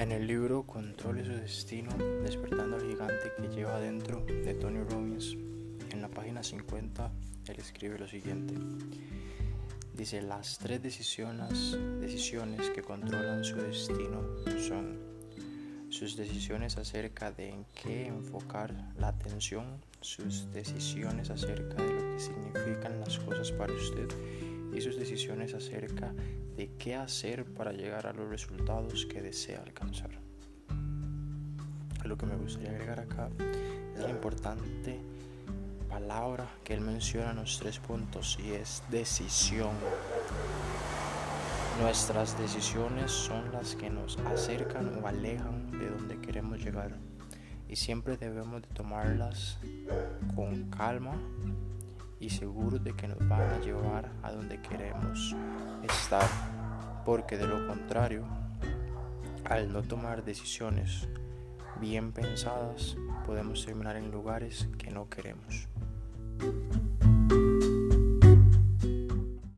En el libro Controle su destino, despertando al gigante que lleva adentro de Tony Robbins, en la página 50, él escribe lo siguiente. Dice, las tres decisiones, decisiones que controlan su destino son sus decisiones acerca de en qué enfocar la atención, sus decisiones acerca de lo que significan las cosas para usted y sus decisiones acerca de qué hacer para llegar a los resultados que desea alcanzar. Lo que me gustaría agregar acá es la importante palabra que él menciona en los tres puntos y es decisión. Nuestras decisiones son las que nos acercan o alejan de donde queremos llegar y siempre debemos de tomarlas con calma y seguros de que nos van a llevar a donde queremos estar porque de lo contrario al no tomar decisiones bien pensadas podemos terminar en lugares que no queremos.